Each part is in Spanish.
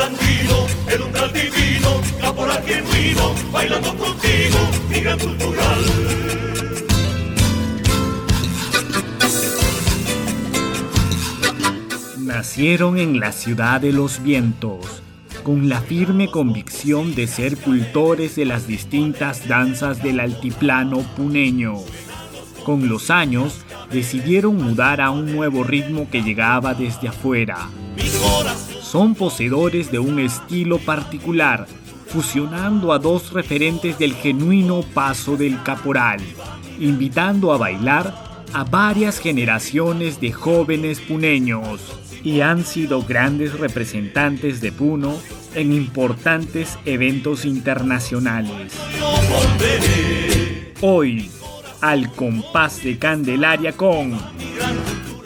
Caporal andino, el umbral divino, caporal genuino, bailando contigo, mi gran cultural. Nacieron en la ciudad de los vientos, con la firme convicción de ser cultores de las distintas danzas del altiplano puneño. Con los años, decidieron mudar a un nuevo ritmo que llegaba desde afuera. Son poseedores de un estilo particular, fusionando a dos referentes del genuino paso del caporal, invitando a bailar a varias generaciones de jóvenes puneños y han sido grandes representantes de Puno en importantes eventos internacionales. Hoy, al compás de Candelaria con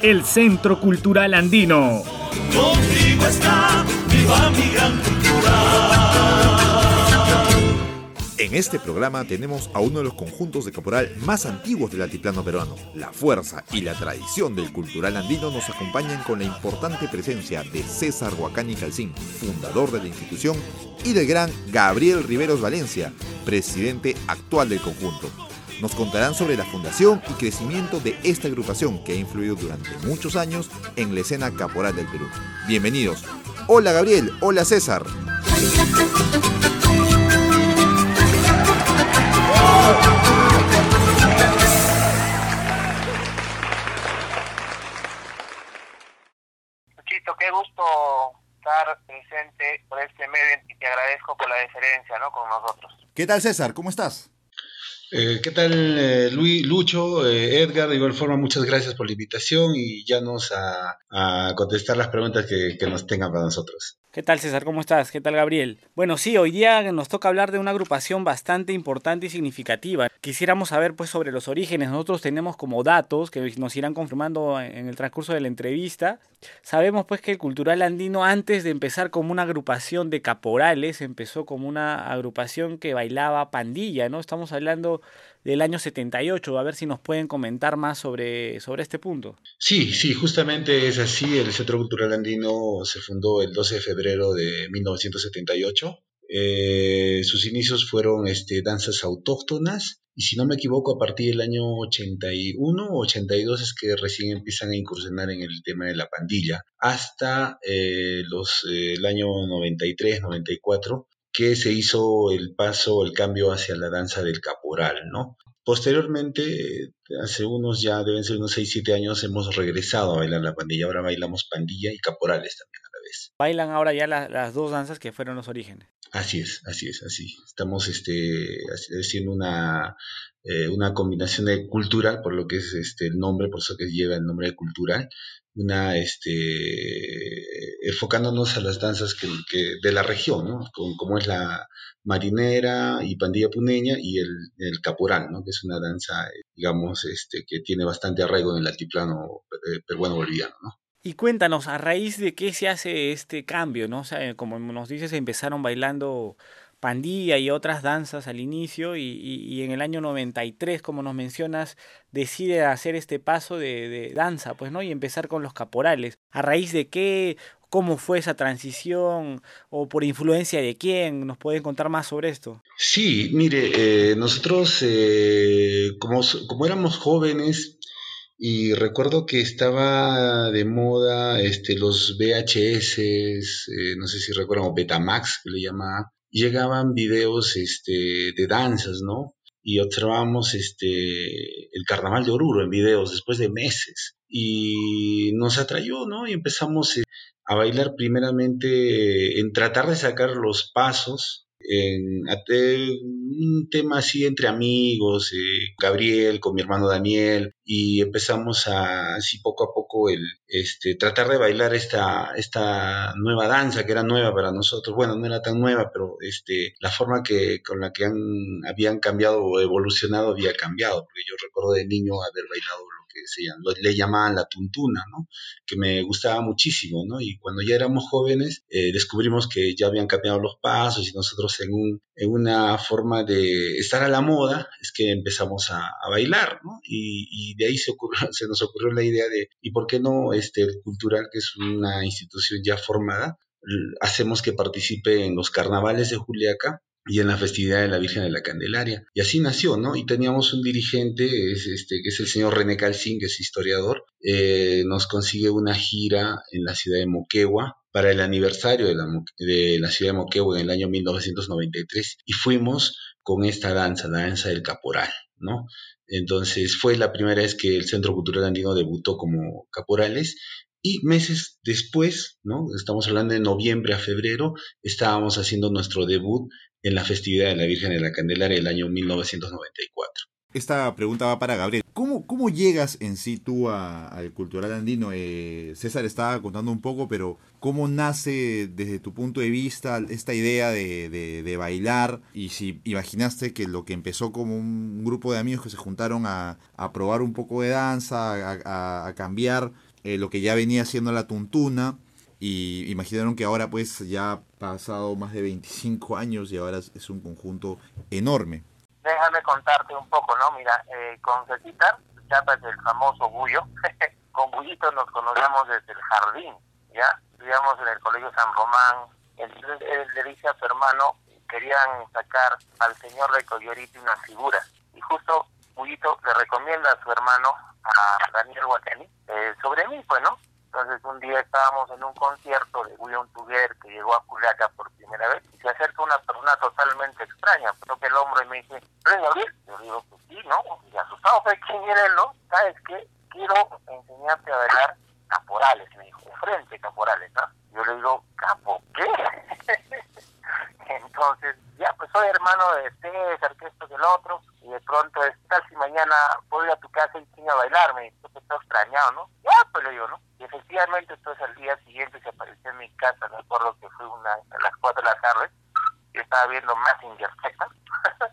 el Centro Cultural Andino. Contigo está, mi gran En este programa tenemos a uno de los conjuntos de caporal más antiguos del altiplano peruano. La fuerza y la tradición del cultural andino nos acompañan con la importante presencia de César Huacani Calcín, fundador de la institución, y del gran Gabriel Riveros Valencia, presidente actual del conjunto. Nos contarán sobre la fundación y crecimiento de esta agrupación que ha influido durante muchos años en la escena caporal del Perú. Bienvenidos. Hola Gabriel, hola César. Chito, qué gusto estar presente por este medio y te agradezco por la deferencia ¿no? con nosotros. ¿Qué tal César? ¿Cómo estás? Eh, ¿Qué tal, eh, Luis, Lucho, eh, Edgar? De igual forma, muchas gracias por la invitación y ya nos a, contestar las preguntas que, que nos tengan para nosotros. ¿Qué tal César? ¿Cómo estás? ¿Qué tal Gabriel? Bueno, sí, hoy día nos toca hablar de una agrupación bastante importante y significativa. Quisiéramos saber pues sobre los orígenes. Nosotros tenemos como datos que nos irán confirmando en el transcurso de la entrevista. Sabemos pues que el Cultural Andino antes de empezar como una agrupación de caporales, empezó como una agrupación que bailaba pandilla, ¿no? Estamos hablando del año 78. A ver si nos pueden comentar más sobre, sobre este punto. Sí, sí, justamente es así. El Centro Cultural Andino se fundó el 12 de febrero de 1978. Eh, sus inicios fueron este, danzas autóctonas y si no me equivoco a partir del año 81 o 82 es que recién empiezan a incursionar en el tema de la pandilla hasta eh, los, eh, el año 93, 94 que se hizo el paso, el cambio hacia la danza del caporal, ¿no? Posteriormente, hace unos ya, deben ser unos 6, 7 años, hemos regresado a bailar la pandilla. Ahora bailamos pandilla y caporales también a la vez. Bailan ahora ya la, las dos danzas que fueron los orígenes. Así es, así es, así. Estamos este, haciendo una, eh, una combinación de cultural, por lo que es este, el nombre, por eso que lleva el nombre de cultural, una este enfocándonos a las danzas que, de la región, ¿no? Como, como, es la marinera y pandilla puneña y el, el, caporal, ¿no? Que es una danza, digamos, este que tiene bastante arraigo en el altiplano peruano boliviano, ¿no? Y cuéntanos, ¿a raíz de qué se hace este cambio, no? O sea, como nos dices, empezaron bailando pandilla y otras danzas al inicio y, en el año 93, como nos mencionas, decide hacer este paso de, danza, pues, ¿no? Y empezar con los caporales. ¿A raíz de qué? ¿Cómo fue esa transición? ¿O por influencia de quién? ¿Nos pueden contar más sobre esto? Sí, mire, eh, nosotros, eh, como, como éramos jóvenes, y recuerdo que estaba de moda este, los VHS, eh, no sé si recuerdan, o Betamax, que le llamaba, llegaban videos este, de danzas, ¿no? Y observábamos este, el carnaval de Oruro en videos después de meses. Y nos atrayó, ¿no? Y empezamos eh, a bailar primeramente en tratar de sacar los pasos en, un tema así entre amigos, eh, Gabriel con mi hermano Daniel, y empezamos a, así poco a poco, el, este, tratar de bailar esta, esta nueva danza que era nueva para nosotros. Bueno, no era tan nueva, pero este, la forma que, con la que han, habían cambiado o evolucionado había cambiado, porque yo recuerdo de niño haber bailado que se le llamaban la tuntuna, ¿no? Que me gustaba muchísimo, ¿no? Y cuando ya éramos jóvenes, eh, descubrimos que ya habían cambiado los pasos y nosotros en, un, en una forma de estar a la moda es que empezamos a, a bailar, ¿no? Y, y, de ahí se, ocurrió, se nos ocurrió la idea de, ¿y por qué no este, el cultural, que es una institución ya formada, hacemos que participe en los carnavales de Juliaca y en la festividad de la Virgen de la Candelaria. Y así nació, ¿no? Y teníamos un dirigente, es este, que es el señor René Calcín, que es historiador, eh, nos consigue una gira en la ciudad de Moquegua para el aniversario de la, de la ciudad de Moquegua en el año 1993 y fuimos con esta danza, la danza del caporal, ¿no? Entonces fue la primera vez que el Centro Cultural Andino debutó como caporales y meses después, ¿no? Estamos hablando de noviembre a febrero, estábamos haciendo nuestro debut en la festividad de la Virgen de la Candelaria del año 1994. Esta pregunta va para Gabriel. ¿Cómo, llegas en sí tú al cultural andino? Eh, César estaba contando un poco, pero ¿cómo nace desde tu punto de vista esta idea de, bailar? Y si imaginaste que lo que empezó como un grupo de amigos que se juntaron a, probar un poco de danza, a, a cambiar eh, lo que ya venía siendo la tuntuna y imaginaron que ahora pues ya ha pasado más de 25 años y ahora es un conjunto enorme. Déjame contarte un poco, ¿no? Mira, eh, con Cecita, Chapa es el famoso Bullo, con Bullito nos conocemos desde el jardín, ¿ya? Estudiamos en el Colegio San Román, él, le dice a su hermano, querían sacar al señor de Coyorito una figura, y justo Bullito le recomienda a su hermano a Daniel Guacani eh, sobre mí, pues, ¿no? Entonces un día estábamos en un concierto de William Tuguer que llegó a Culiaca por primera vez y se acerca una persona totalmente extraña, toca el hombro y me dice, ¿eres Gabriel? Yo digo, pues sí, ¿no? Y asustado, ¿sabes quién él, no? ¿Sabes qué? Quiero enseñarte a bailar caporales, me dijo, frente caporales, ¿no? Yo le digo, ¿capo qué? Entonces, ya, pues soy hermano de César, que esto que el otro, y de pronto es tal si mañana voy a tu casa y quiero a bailarme, tú te estás extrañado, ¿no? ¿No? Y efectivamente, entonces al día siguiente se apareció en mi casa, me acuerdo que fue una, a las 4 de la tarde, y estaba viendo Massinger Z,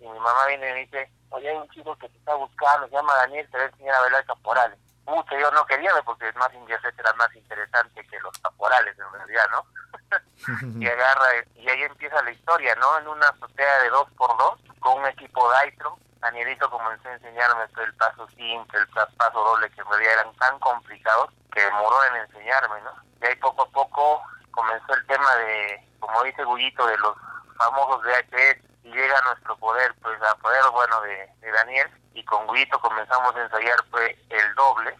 y mi mamá viene y me dice, oye, hay un chico que te está buscando, se llama Daniel, te va a enseñar a bailar caporales. Mucho, yo no quería porque Massinger Z era más interesante que los caporales, en realidad, ¿no? y agarra, y ahí empieza la historia, ¿no? En una azotea de dos por dos, con un equipo Daitro, Danielito comenzó a enseñarme el paso simple, el paso doble, que en realidad eran tan complicados que demoró en enseñarme, ¿no? Y ahí poco a poco comenzó el tema de, como dice Gullito, de los famosos VHS, y llega a nuestro poder, pues a poder, bueno, de, Daniel, y con Gullito comenzamos a ensayar pues el doble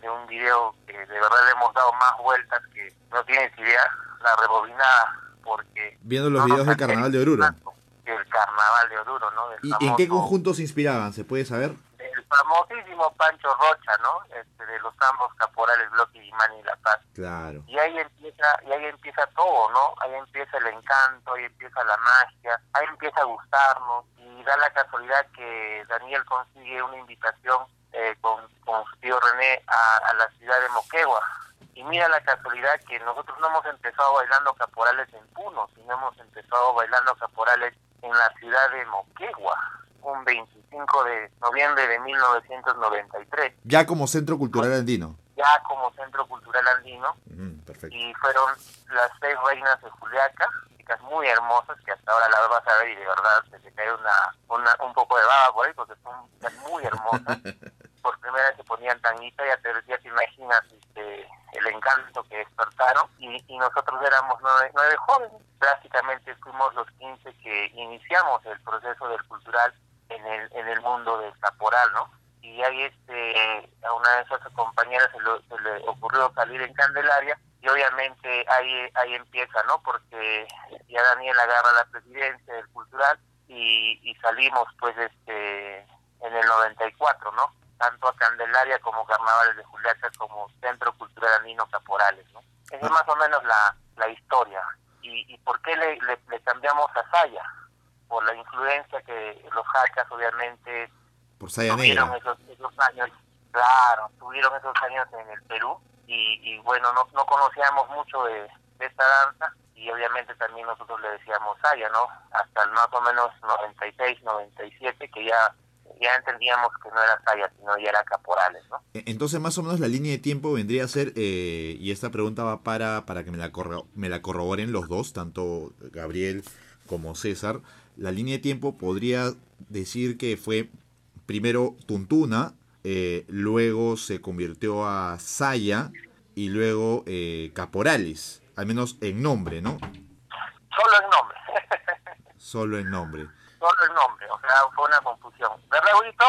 de, un video que de verdad le hemos dado más vueltas que no tienes idea, la rebobinada, porque... Viendo los videos del Carnaval de Oruro el carnaval de Oruro, ¿no? ¿Y en qué conjunto se inspiraban? ¿Se puede saber? El famosísimo Pancho Rocha, ¿no? Este, de los ambos caporales Bloque y Mani La Paz. Claro. Y ahí empieza, y ahí empieza todo, ¿no? Ahí empieza el encanto, ahí empieza la magia, ahí empieza a gustarnos y da la casualidad que Daniel consigue una invitación eh, con, con su tío René a, a la ciudad de Moquegua, y mira la casualidad que nosotros no hemos empezado bailando caporales en Puno, sino hemos empezado bailando caporales en la ciudad de Moquegua, un 25 de noviembre de 1993. Ya como Centro Cultural Andino. Ya como Centro Cultural Andino. perfecto. Y fueron las seis reinas de Juliaca, chicas muy hermosas que hasta ahora las vas a ver y de verdad se te cae una, una un poco de baba por ahí porque son chicas muy hermosas. por primera vez se ponían tanguita, ya te decía, te imaginas este, el encanto que despertaron y, y nosotros éramos nueve, nueve jóvenes, prácticamente fuimos los 15 que iniciamos el proceso del cultural en el, en el mundo del caporal, ¿no? Y ahí este, a una de esas compañeras se, le ocurrió salir en Candelaria y obviamente ahí, ahí empieza, ¿no? Porque ya Daniel agarra la presidencia del cultural y, y salimos pues este en el 94, ¿no? Tanto a Candelaria como Carnavales de Juliaca como Centro Cultural Andino Caporales. ¿no? Esa es más o menos la, la historia. ¿Y, ¿Y por qué le, le, cambiamos a Saya? Por la influencia que los jacas obviamente por tuvieron esos, esos, años, claro, tuvieron esos años en el Perú y, y bueno, no, no conocíamos mucho de, de esta danza y obviamente también nosotros le decíamos Saya, ¿no? Hasta el más o menos 96, 97 que ya ya entendíamos que no era Saya, sino ya era Caporales, ¿no? E, entonces, más o menos la línea de tiempo vendría a ser, eh, y esta pregunta va para, para que me la, me la corroboren los dos, tanto Gabriel como César, la línea de tiempo podría decir que fue primero Tuntuna, eh, luego se convirtió a Saya y luego eh, Caporales. al menos en nombre, ¿no? Solo en nombre. Solo en nombre. Solo el nombre, o sea, fue una confusión. ¿Verdad, Huguito?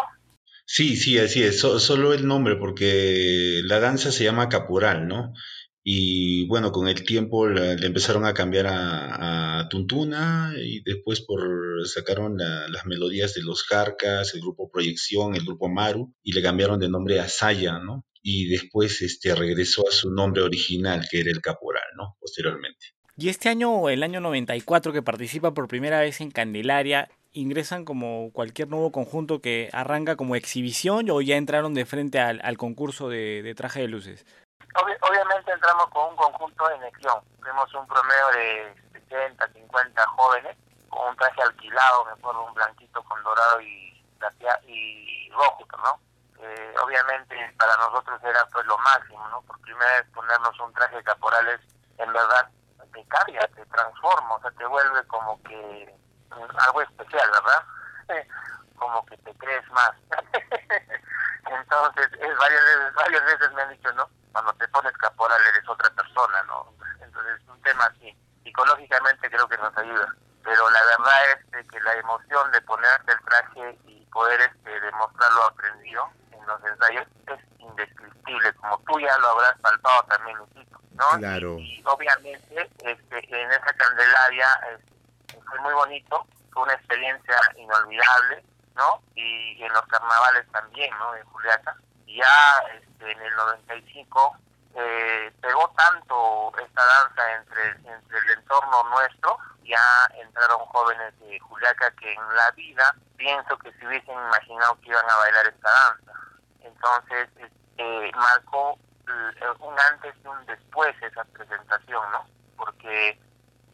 Sí, sí, así es, so- solo el nombre, porque la danza se llama caporal, ¿no? Y bueno, con el tiempo la- le empezaron a cambiar a, a Tuntuna y después por sacaron la- las melodías de los Carcas, el grupo Proyección, el grupo Maru, y le cambiaron de nombre a Saya, ¿no? Y después este, regresó a su nombre original, que era el caporal, ¿no? Posteriormente. Y este año, el año 94, que participa por primera vez en Candelaria, ingresan como cualquier nuevo conjunto que arranca como exhibición o ya entraron de frente al, concurso de, traje de luces. Obvi- obviamente entramos con un conjunto de elección. Fuimos un promedio de 60, 50 jóvenes, con un traje alquilado, me acuerdo, un blanquito con dorado y, y rojo, ¿no? Eh, obviamente para nosotros era pues lo máximo, ¿no? Por primera vez ponernos un traje de caporales, en verdad, te cambia, te transforma, o sea, te vuelve como que algo especial, ¿verdad? como que te crees más. Entonces, es varias veces, varias veces me han dicho, ¿no? Cuando te pones caporal eres otra persona, ¿no? Entonces, un tema así, psicológicamente creo que nos ayuda. Pero la verdad es que la emoción de ponerte el traje y poder este, demostrar lo aprendido en los ensayos es indescriptible, como tú ya lo habrás palpado también, ¿no? Claro. Y, y obviamente este, en esa Candelaria este, fue muy bonito, fue una experiencia inolvidable, ¿no? Y, en los carnavales también, ¿no? En Juliaca. Ya este, en el 95 eh, pegó tanto esta danza entre, entre el entorno nuestro, ya entraron jóvenes de Juliaca que en la vida pienso que se hubiesen imaginado que iban a bailar esta danza. Entonces, este, marcó eh, un antes y un después esa presentación, ¿no? Porque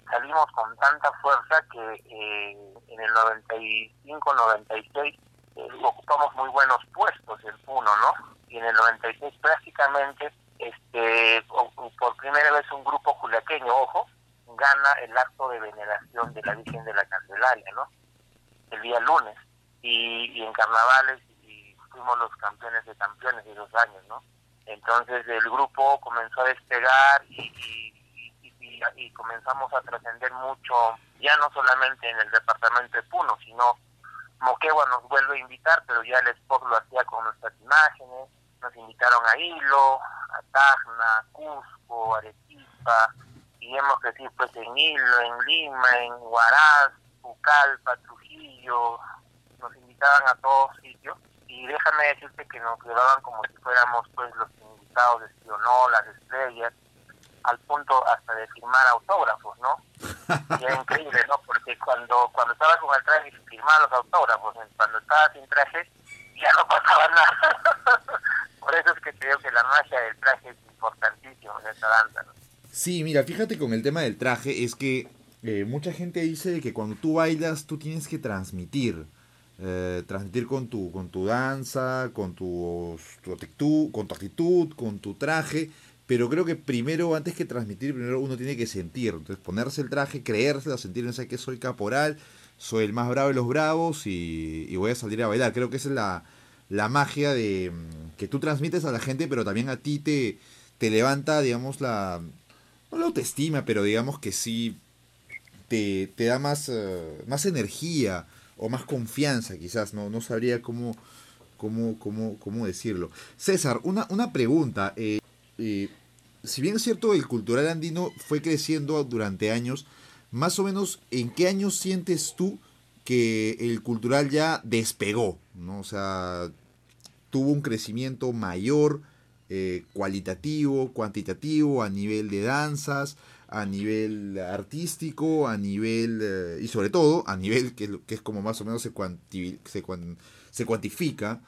salimos con tanta fuerza que eh, en el 95-96 eh, ocupamos muy buenos puestos en uno, ¿no? Y en el 96 prácticamente, este, por primera vez un grupo juliaqueño, ojo, gana el acto de veneración de la Virgen de la Candelaria, ¿no? El día lunes. Y, en carnavales y fuimos los campeones de campeones de esos años, ¿no? Entonces el grupo comenzó a despegar y, y, y- comenzamos a trascender mucho, ya no solamente en el departamento de Puno, sino Moquegua nos vuelve a invitar, pero ya el Sport lo hacía con nuestras imágenes, nos invitaron a Hilo, a Tacna, Cusco, Arequipa, y hemos crecido pues en Hilo, en Lima, en Huaraz, Pucallpa, Trujillo, nos invitaban a todos sitios y déjame decirte que nos llevaban como si fuéramos pues los invitados de no, las estrellas, al punto hasta de firmar autógrafos, ¿no? Y era increíble, ¿no? Porque cuando cuando estabas con el traje firmaba los autógrafos, cuando estabas sin traje ya no pasaba nada. Por eso es que creo que la magia del traje es importantísimo en esta danza, ¿no? Sí, mira, fíjate con el tema del traje, es que eh, mucha gente dice que cuando tú bailas tú tienes que transmitir. eh, transmitir con tu, con tu danza, con tu, tu actitud, con tu actitud, con tu traje. Pero creo que primero, antes que transmitir, primero uno tiene que sentir. Entonces ponerse el traje, creérselo, sentir, no sé que soy caporal, soy el más bravo de los bravos y, y voy a salir a bailar. Creo que esa es la, la magia de mm, que tú transmites a la gente, pero también a ti te, te levanta, digamos, la, no la autoestima, pero digamos que sí te, te da más, eh, más energía o más confianza, quizás, no, no sabría cómo, cómo, cómo, cómo decirlo. César, una, una pregunta. eh, eh, si bien es cierto, el cultural andino fue creciendo durante años, más o menos, ¿en qué años sientes tú que el cultural ya despegó? ¿no? O sea, tuvo un crecimiento mayor, eh, cualitativo, cuantitativo, a nivel de danzas, a nivel artístico, a nivel, eh, y sobre todo, a nivel que, que es como más o menos se, cuanti- se, cuan- se cuantifica,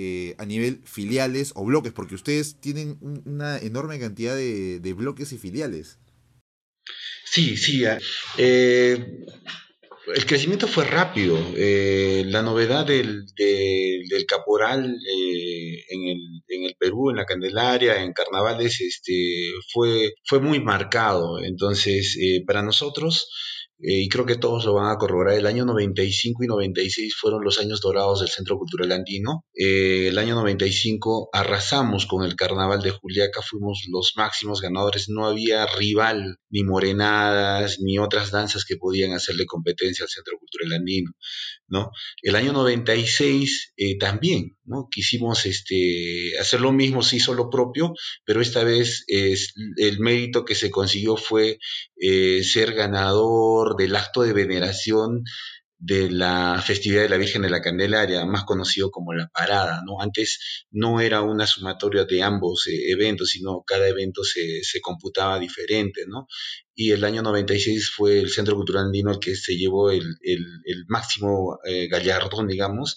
eh, a nivel filiales o bloques, porque ustedes tienen un- una enorme cantidad de, de bloques y filiales. Sí, sí. ah, eh, el crecimiento fue rápido. eh, la novedad del, del- caporal eh, en, el, en el Perú, en la Candelaria, en carnavales, este, fue, fue muy marcado. Entonces, eh, para nosotros eh, y creo que todos lo van a corroborar, el año 95 y 96 fueron los años dorados del Centro Cultural Andino. Eh, el año 95 arrasamos con el Carnaval de Juliaca, fuimos los máximos ganadores, no había rival, ni morenadas, ni otras danzas que podían hacerle competencia al Centro Cultural Andino. ¿no? El año 96 eh, también, ¿no? Quisimos este, hacer lo mismo, se hizo lo propio, pero esta vez el mérito que se consiguió fue eh, ser ganador del acto de veneración de la festividad de la Virgen de la Candelaria, más conocido como la parada, ¿no? Antes no era una sumatoria de ambos eh, eventos, sino cada evento se, se, computaba diferente, ¿no? Y el año 96 fue el Centro Cultural Andino el que se llevó el, el, máximo eh, gallardón, digamos,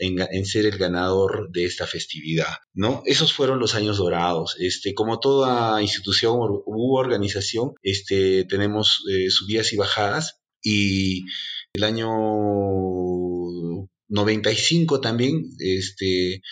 en, ser el ganador de esta festividad, ¿no? Esos fueron los años dorados. Este, como toda institución u organización, este, tenemos eh, subidas y bajadas y el año 95 también este,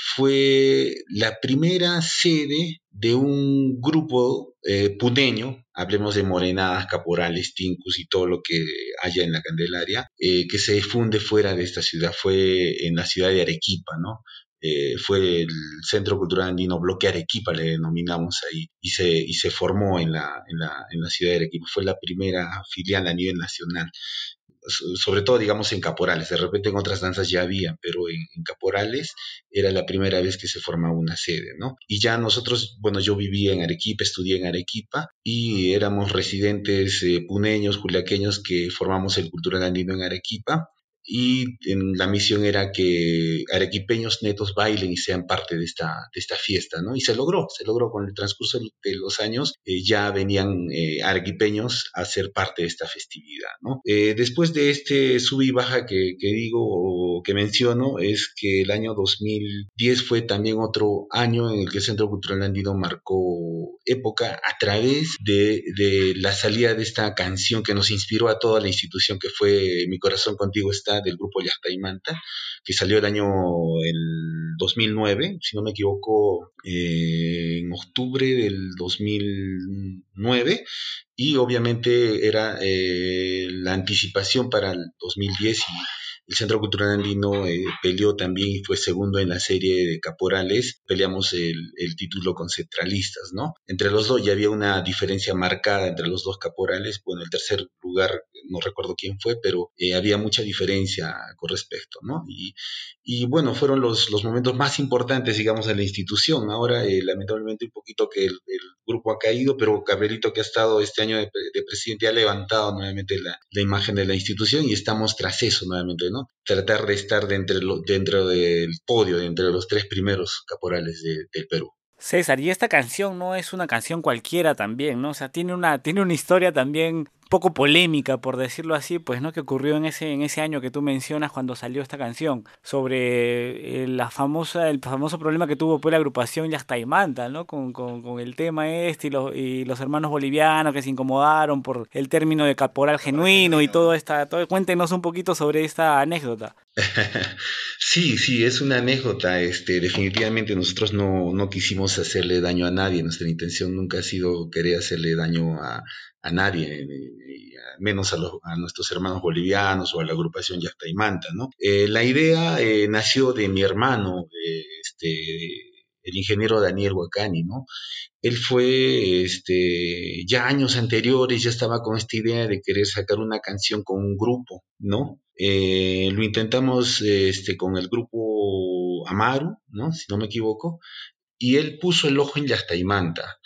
fue la primera sede de un grupo eh, puneño, hablemos de morenadas, caporales, tincus y todo lo que haya en la Candelaria, eh, que se funde fuera de esta ciudad, fue en la ciudad de Arequipa, ¿no? Eh, fue el Centro Cultural Andino Bloque Arequipa, le denominamos ahí, y se, y se formó en la, en, la, en la ciudad de Arequipa. Fue la primera filial a nivel nacional sobre todo digamos en caporales, de repente en otras danzas ya había, pero en, caporales era la primera vez que se formaba una sede, ¿no? Y ya nosotros, bueno, yo vivía en Arequipa, estudié en Arequipa y éramos residentes eh, puneños, culiaqueños que formamos el Cultural Andino en Arequipa y en la misión era que arequipeños netos bailen y sean parte de esta, de esta fiesta, ¿no? Y se logró, se logró con el transcurso de los años, eh, ya venían eh, arequipeños a ser parte de esta festividad, ¿no? Eh, después de este sub y baja que, que digo o que menciono, es que el año 2010 fue también otro año en el que el Centro Cultural Andino marcó época a través de, de la salida de esta canción que nos inspiró a toda la institución que fue Mi Corazón Contigo está del grupo Yasta y Manta, que salió el año el 2009, si no me equivoco, eh, en octubre del 2009, y obviamente era eh, la anticipación para el 2010 y el Centro Cultural Andino eh, peleó también y fue segundo en la serie de caporales. Peleamos el, título con centralistas, ¿no? Entre los dos ya había una diferencia marcada entre los dos caporales. Bueno, el tercer lugar, no recuerdo quién fue, pero eh, había mucha diferencia con respecto, ¿no? Y, y bueno, fueron los, los, momentos más importantes, digamos, de la institución. Ahora, eh, lamentablemente, un poquito que el, grupo ha caído, pero Gabrielito, que ha estado este año de, de presidente, ha levantado nuevamente la, la imagen de la institución y estamos tras eso nuevamente, ¿no? tratar de estar dentro, dentro del podio, entre los tres primeros caporales de, del Perú. César, y esta canción no es una canción cualquiera también, ¿no? O sea, tiene una, tiene una historia también poco polémica, por decirlo así, pues, ¿no? Que ocurrió en ese, en ese año que tú mencionas cuando salió esta canción, sobre eh, la famosa, el famoso problema que tuvo pues la agrupación Yastaimanta, ¿no? Con, con, con el tema este y los, y los hermanos bolivianos que se incomodaron por el término de caporal genuino y todo esta, todo, cuéntenos un poquito sobre esta anécdota. Sí, sí, es una anécdota. Este, definitivamente nosotros no, no quisimos hacerle daño a nadie. Nuestra intención nunca ha sido querer hacerle daño a, a nadie, menos a, los, a, nuestros hermanos bolivianos o a la agrupación Yacta y Manta, ¿no? Eh, la idea eh, nació de mi hermano, eh, este, el ingeniero Daniel Huacani, ¿no? Él fue, este, ya años anteriores, ya estaba con esta idea de querer sacar una canción con un grupo, ¿no? Eh, lo intentamos este, con el grupo Amaru, ¿no? Si no me equivoco, y él puso el ojo en Yastaimanta.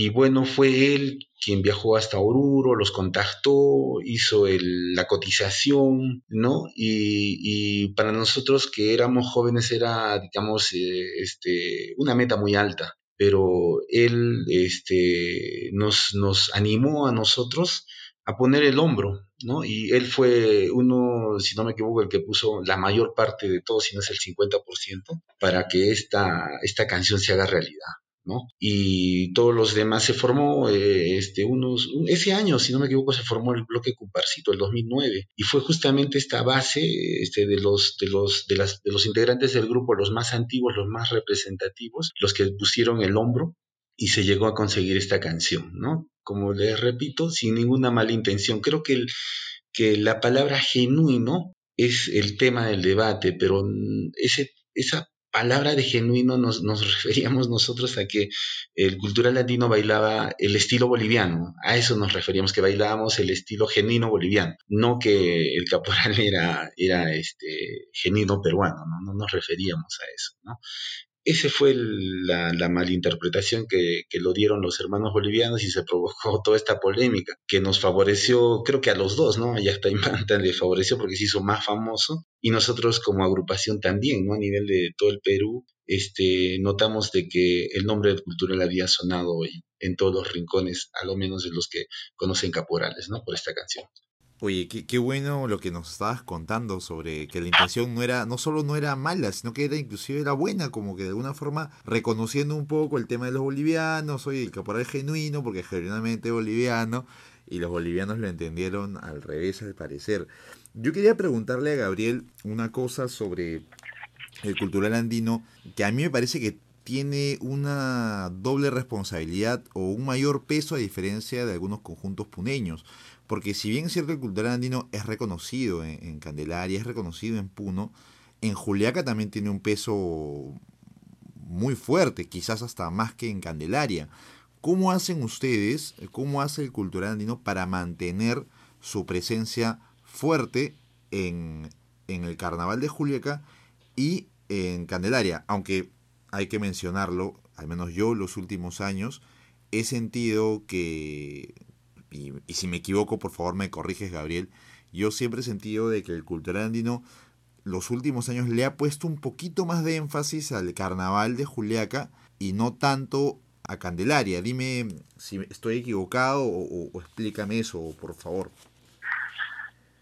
Y bueno, fue él quien viajó hasta Oruro, los contactó, hizo el, la cotización, ¿no? Y, para nosotros que éramos jóvenes era, digamos, eh, este, una meta muy alta. Pero él este, nos, nos animó a nosotros a poner el hombro, ¿no? Y él fue uno, si no me equivoco, el que puso la mayor parte de todo, si no es el 50%, para que esta, esta canción se haga realidad. Y todos los demás se formó, eh, este, unos, ese año, si no me equivoco, se formó el bloque Cumparcito, el 2009, y fue justamente esta base este, de, los, de, los, de, los integrantes del grupo, los más antiguos, los más representativos, los que pusieron el hombro y se llegó a conseguir esta canción, ¿no? como les repito, sin ninguna mala intención. Creo que, que la palabra genuino es el tema del debate, pero ese, esa palabra de genuino nos, referíamos nosotros a que el cultural latino bailaba el estilo boliviano, a eso nos referíamos, que bailábamos el estilo genuino boliviano, no que el caporal era, era este, genuino peruano, ¿no? no nos referíamos a eso. ¿no? Esa fue la, la malinterpretación que, que, lo dieron los hermanos bolivianos y se provocó toda esta polémica que nos favoreció, creo que a los dos, ¿no? Y hasta Imanta le favoreció porque se hizo más famoso y nosotros como agrupación también, ¿no? A nivel de todo el Perú, este, notamos de que el nombre de Cultural había sonado hoy en todos los rincones, a lo menos de los que conocen Caporales, ¿no? Por esta canción. Oye, qué, bueno lo que nos estabas contando sobre que la intención no era, no solo no era mala, sino que era inclusive era buena, como que de alguna forma reconociendo un poco el tema de los bolivianos, oye, el caporal genuino, porque es genuinamente boliviano, y los bolivianos lo entendieron al revés al parecer. Yo quería preguntarle a Gabriel una cosa sobre el cultural andino, que a mí me parece que tiene una doble responsabilidad o un mayor peso a diferencia de algunos conjuntos puneños. Porque si bien es cierto el cultural andino es reconocido en, Candelaria, es reconocido en Puno, en Juliaca también tiene un peso muy fuerte, quizás hasta más que en Candelaria. ¿Cómo hacen ustedes, cómo hace el cultural andino para mantener su presencia fuerte en, en el carnaval de Juliaca y en Candelaria? Aunque hay que mencionarlo, al menos yo los últimos años, he sentido que y, si me equivoco, por favor me corriges, Gabriel, yo siempre he sentido de que el cultural andino los últimos años le ha puesto un poquito más de énfasis al carnaval de Juliaca y no tanto a Candelaria. Dime si estoy equivocado o, o explícame eso, por favor.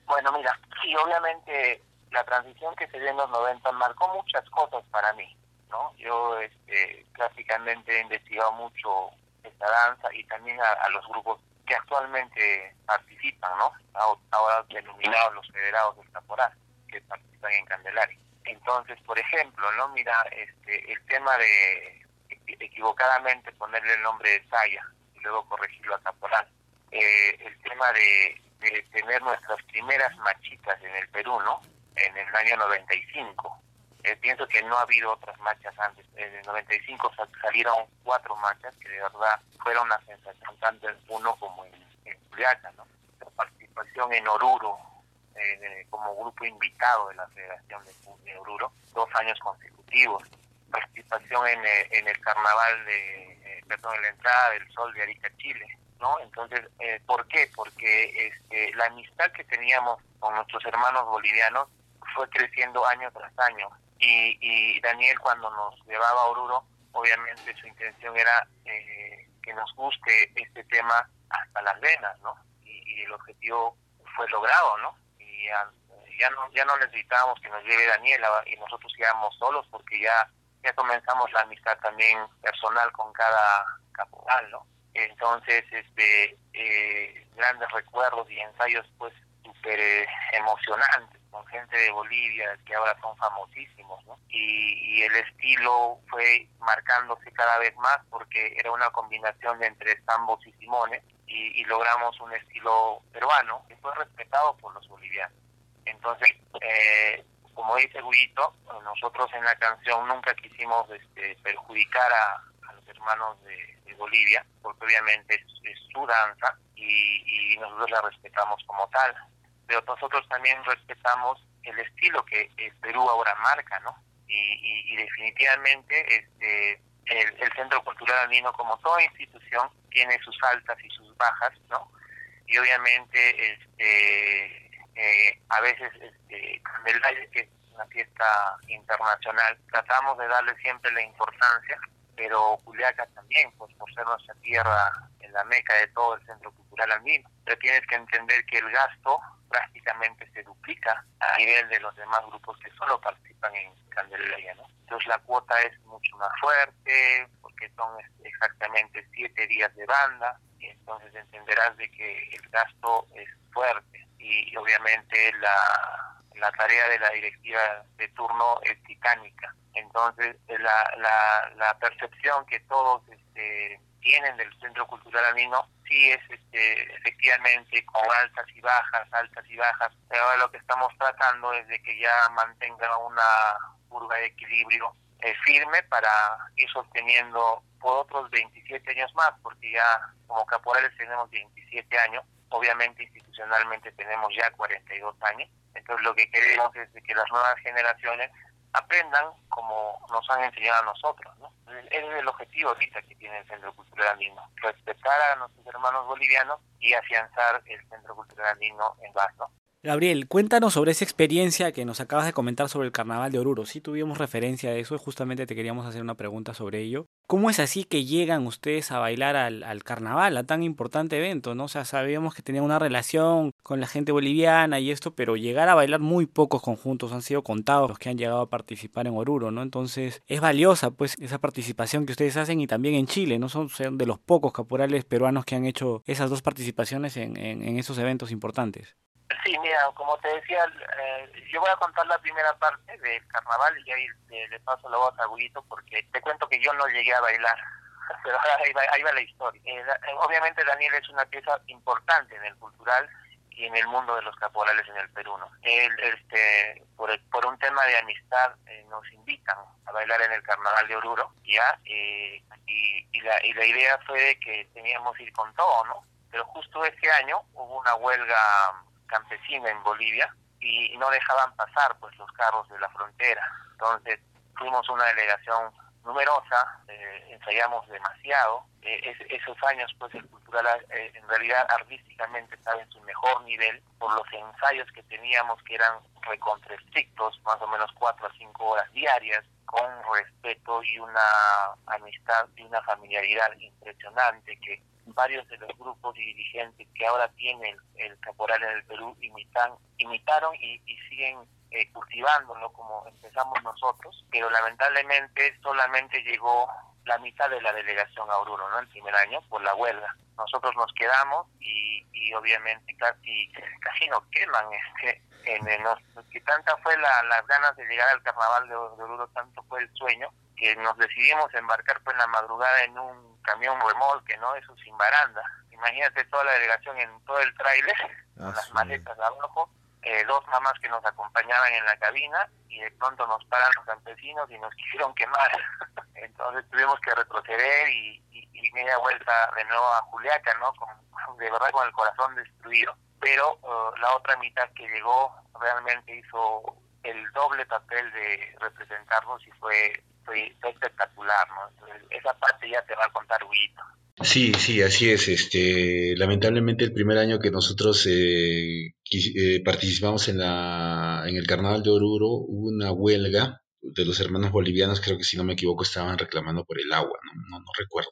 Bueno, mira, sí, obviamente la transición que se dio en los 90 marcó muchas cosas para mí, ¿no? Yo este, prácticamente he investigado mucho esta danza y también a, a los grupos que actualmente participan, ¿no? Ahora denominados los federados del caporal, que participan en Candelaria. Entonces, por ejemplo, ¿no? Mira, este, el tema de equivocadamente ponerle el nombre de Saya y luego corregirlo a caporal. Eh, el tema de, de, tener nuestras primeras machitas en el Perú, ¿no? En el año 95. Eh, pienso que no ha habido otras marchas antes. En el 95 salieron cuatro marchas que de verdad fueron una sensación tanto en Puno como en, en ¿no? Participación en Oruro eh, como grupo invitado de la Federación de, Oruro, dos años consecutivos. Participación en, eh, en el carnaval de, eh, perdón, en la entrada del sol de Arica, Chile. ¿no? Entonces, eh, ¿por qué? Porque este, la amistad que teníamos con nuestros hermanos bolivianos fue creciendo año tras año y, y Daniel cuando nos llevaba a Oruro, obviamente su intención era eh, que nos guste este tema hasta las venas, ¿no? Y, el objetivo fue logrado, ¿no? Y ya, ya, no ya no necesitábamos que nos lleve Daniel y nosotros íbamos solos porque ya ya comenzamos la amistad también personal con cada caporal, ¿no? Entonces, este, eh, grandes recuerdos y ensayos, pues, súper eh, emocionantes gente de Bolivia que ahora son famosísimos. Y, el estilo fue marcándose cada vez más porque era una combinación entre Zambos y Simone y, logramos un estilo peruano que fue respetado por los bolivianos. Entonces, eh, como dice Guillito, nosotros en la canción nunca quisimos este, perjudicar a, los hermanos de, de, Bolivia, porque obviamente es, su danza y nosotros la respetamos como tal pero nosotros también respetamos el estilo que el Perú ahora marca, ¿no? Y, y, y definitivamente este el, el, Centro Cultural Andino, como toda institución, tiene sus altas y sus bajas, ¿no? Y obviamente este eh, a veces este, Candelaria, que es una fiesta internacional, tratamos de darle siempre la importancia, pero Juliaca también, pues por ser nuestra tierra la meca de todo el Centro Cultural Andino. Pero tienes que entender que el gasto prácticamente se duplica a nivel de los demás grupos que solo participan en Candelaria, ¿no? Entonces la cuota es mucho más fuerte, porque son exactamente siete días de banda, y entonces entenderás de que el gasto es fuerte, y obviamente la, la tarea de la directiva de turno es titánica. Entonces la, la, la percepción que todos este, tienen del Centro Cultural Andino sí es este, efectivamente con altas y bajas, altas y bajas. Pero ahora lo que estamos tratando es de que ya mantenga una curva de equilibrio eh, firme para ir sosteniendo por otros 27 años más, porque ya como caporales tenemos 27 años, obviamente institucionalmente tenemos ya 42 años, entonces lo que queremos es que las nuevas generaciones aprendan como nos han enseñado a nosotros. ¿no? Ese es el objetivo ahorita que tiene el Centro Cultural Andino, respetar a nuestros hermanos bolivianos y afianzar el Centro Cultural Andino en Vaz, ¿no? Gabriel, cuéntanos sobre esa experiencia que nos acabas de comentar sobre el Carnaval de Oruro. Sí tuvimos referencia a eso justamente te queríamos hacer una pregunta sobre ello. ¿Cómo es así que llegan ustedes a bailar al, al, carnaval, a tan importante evento? ¿no? O sea, sabíamos que tenían una relación con la gente boliviana y esto, pero llegar a bailar muy pocos conjuntos, han sido contados los que han llegado a participar en Oruro, ¿no? Entonces es valiosa pues esa participación que ustedes hacen y también en Chile, ¿no? Son, son de los pocos caporales peruanos que han hecho esas dos participaciones en, en, en esos eventos importantes. Sí, mira, como te decía, eh, yo voy a contar la primera parte del carnaval y ahí le, le paso la voz a Guito porque te cuento que yo no llegué a bailar, pero ahí va, ahí va la historia. Eh, obviamente Daniel es una pieza importante en el cultural y en el mundo de los caporales en el Perú. ¿no? Él, este, por, por un tema de amistad, eh, nos invitan a bailar en el carnaval de Oruro, ¿ya? Eh, y, la, y la idea fue que teníamos ir con todo, ¿no? Pero justo ese año hubo una huelga campesina en Bolivia y no dejaban pasar pues los carros de la frontera. Entonces fuimos una delegación numerosa, eh, ensayamos demasiado. Eh, es, esos años pues el cultural eh, en realidad artísticamente estaba en su mejor nivel por los ensayos que teníamos que eran recontraestrictos, más o menos cuatro a cinco horas diarias, con respeto y una amistad y una familiaridad impresionante que varios de los grupos y dirigentes que ahora tienen el caporal en el Perú imitan, imitaron y, y siguen eh, cultivándolo como empezamos nosotros, pero lamentablemente solamente llegó la mitad de la delegación a Oruro, ¿no? El primer año por la huelga. Nosotros nos quedamos y, y obviamente casi casi nos queman este en nos, que tanta fue la, las ganas de llegar al carnaval de, de Oruro, tanto fue el sueño que nos decidimos embarcar pues en la madrugada en un camión remolque, ¿no? Eso sin baranda. Imagínate toda la delegación en todo el tráiler, con las maletas abajo, eh, dos mamás que nos acompañaban en la cabina y de pronto nos paran los campesinos y nos quisieron quemar. Entonces tuvimos que retroceder y, y, y, media vuelta de nuevo a Juliaca, ¿no? Con, de verdad con el corazón destruido. Pero uh, la otra mitad que llegó realmente hizo el doble papel de representarnos y fue espectacular, esa parte ya te va a contar Huguito. Sí, sí, así es. Este, lamentablemente el primer año que nosotros eh, eh, participamos en la, en el Carnaval de Oruro hubo una huelga de los hermanos bolivianos, creo que si no me equivoco estaban reclamando por el agua, no, no, no recuerdo.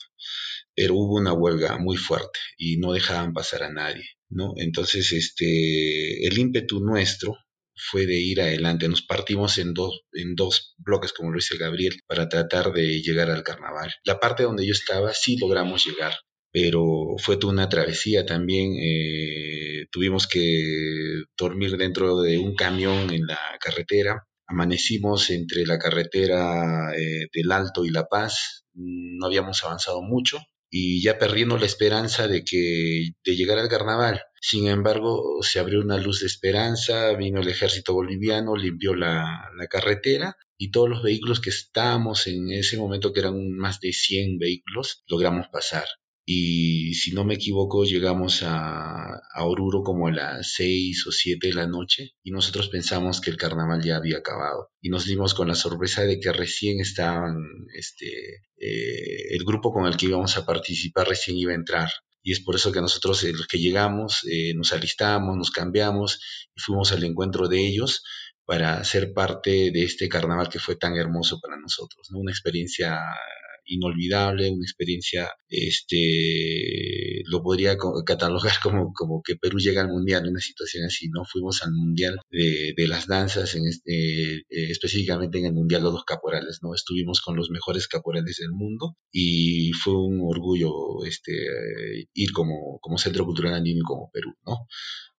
Pero hubo una huelga muy fuerte y no dejaban pasar a nadie, ¿no? Entonces, este, el ímpetu nuestro fue de ir adelante. Nos partimos en dos, en dos bloques, como lo dice Gabriel, para tratar de llegar al carnaval. La parte donde yo estaba sí logramos llegar, pero fue toda una travesía también. Eh, tuvimos que dormir dentro de un camión en la carretera. Amanecimos entre la carretera eh, del Alto y La Paz. No habíamos avanzado mucho y ya perdiendo la esperanza de que de llegar al carnaval. Sin embargo, se abrió una luz de esperanza, vino el ejército boliviano, limpió la, carretera y todos los vehículos que estábamos en ese momento, que eran más de 100 vehículos, logramos pasar. Y si no me equivoco llegamos a, a, Oruro como a las 6 o 7 de la noche y nosotros pensamos que el carnaval ya había acabado. Y nos dimos con la sorpresa de que recién estaban, este, eh, el grupo con el que íbamos a participar recién iba a entrar y es por eso que nosotros eh, los que llegamos eh, nos alistamos, nos cambiamos y fuimos al encuentro de ellos para ser parte de este carnaval que fue tan hermoso para nosotros, ¿no? una experiencia inolvidable, una experiencia, este, lo podría catalogar como, como que Perú llega al Mundial, una situación así, ¿no? Fuimos al Mundial de, de las danzas, en este, eh, específicamente en el Mundial de los Caporales, ¿no? Estuvimos con los mejores caporales del mundo y fue un orgullo este, ir como, como Centro Cultural Andino como Perú, ¿no?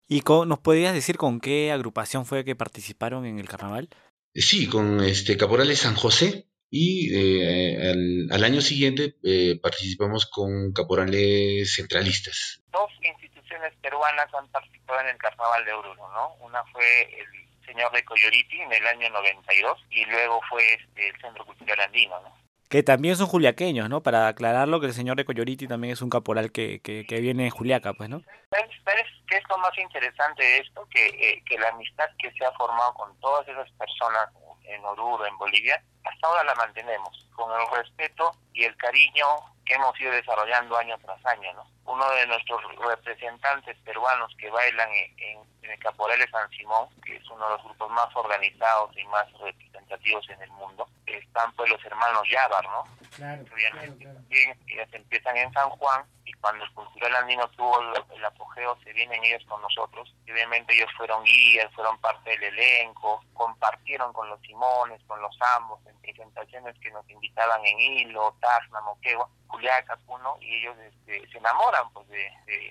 ¿Y con, nos podrías decir con qué agrupación fue que participaron en el carnaval? Sí, con este Caporales San José, y eh, al, año siguiente eh, participamos con caporales centralistas. Dos instituciones peruanas han participado en el Carnaval de Oruro, ¿no? Una fue el señor de Coyoriti en el año 92 y luego fue este, el Centro Cultural Andino, ¿no? Que también son juliaqueños, ¿no? Para aclararlo, que el señor de Coyoriti también es un caporal que, que, viene de Juliaca, pues, ¿no? ¿Sabes, qué es lo más interesante de esto? Que, eh, que la amistad que se ha formado con todas esas personas en Oruro, en Bolivia, hasta ahora la mantenemos, con el respeto y el cariño que hemos ido desarrollando año tras año. ¿no? Uno de nuestros representantes peruanos que bailan en, el Caporal de San Simón, que es uno de los grupos más organizados y más representativos en el mundo, están pues los hermanos Yabar, ¿no? Claro, Obviamente, ellos empiezan en San Juan y cuando el Cultural Andino tuvo el, apogeo se vienen ellos con nosotros. Y obviamente ellos fueron guías, fueron parte del elenco, compartieron con los Simones, con los ambos, en presentaciones que nos invitaban en Hilo, Tacna, Moquegua, Juliaca, Puno, y ellos este, se enamoran pues de,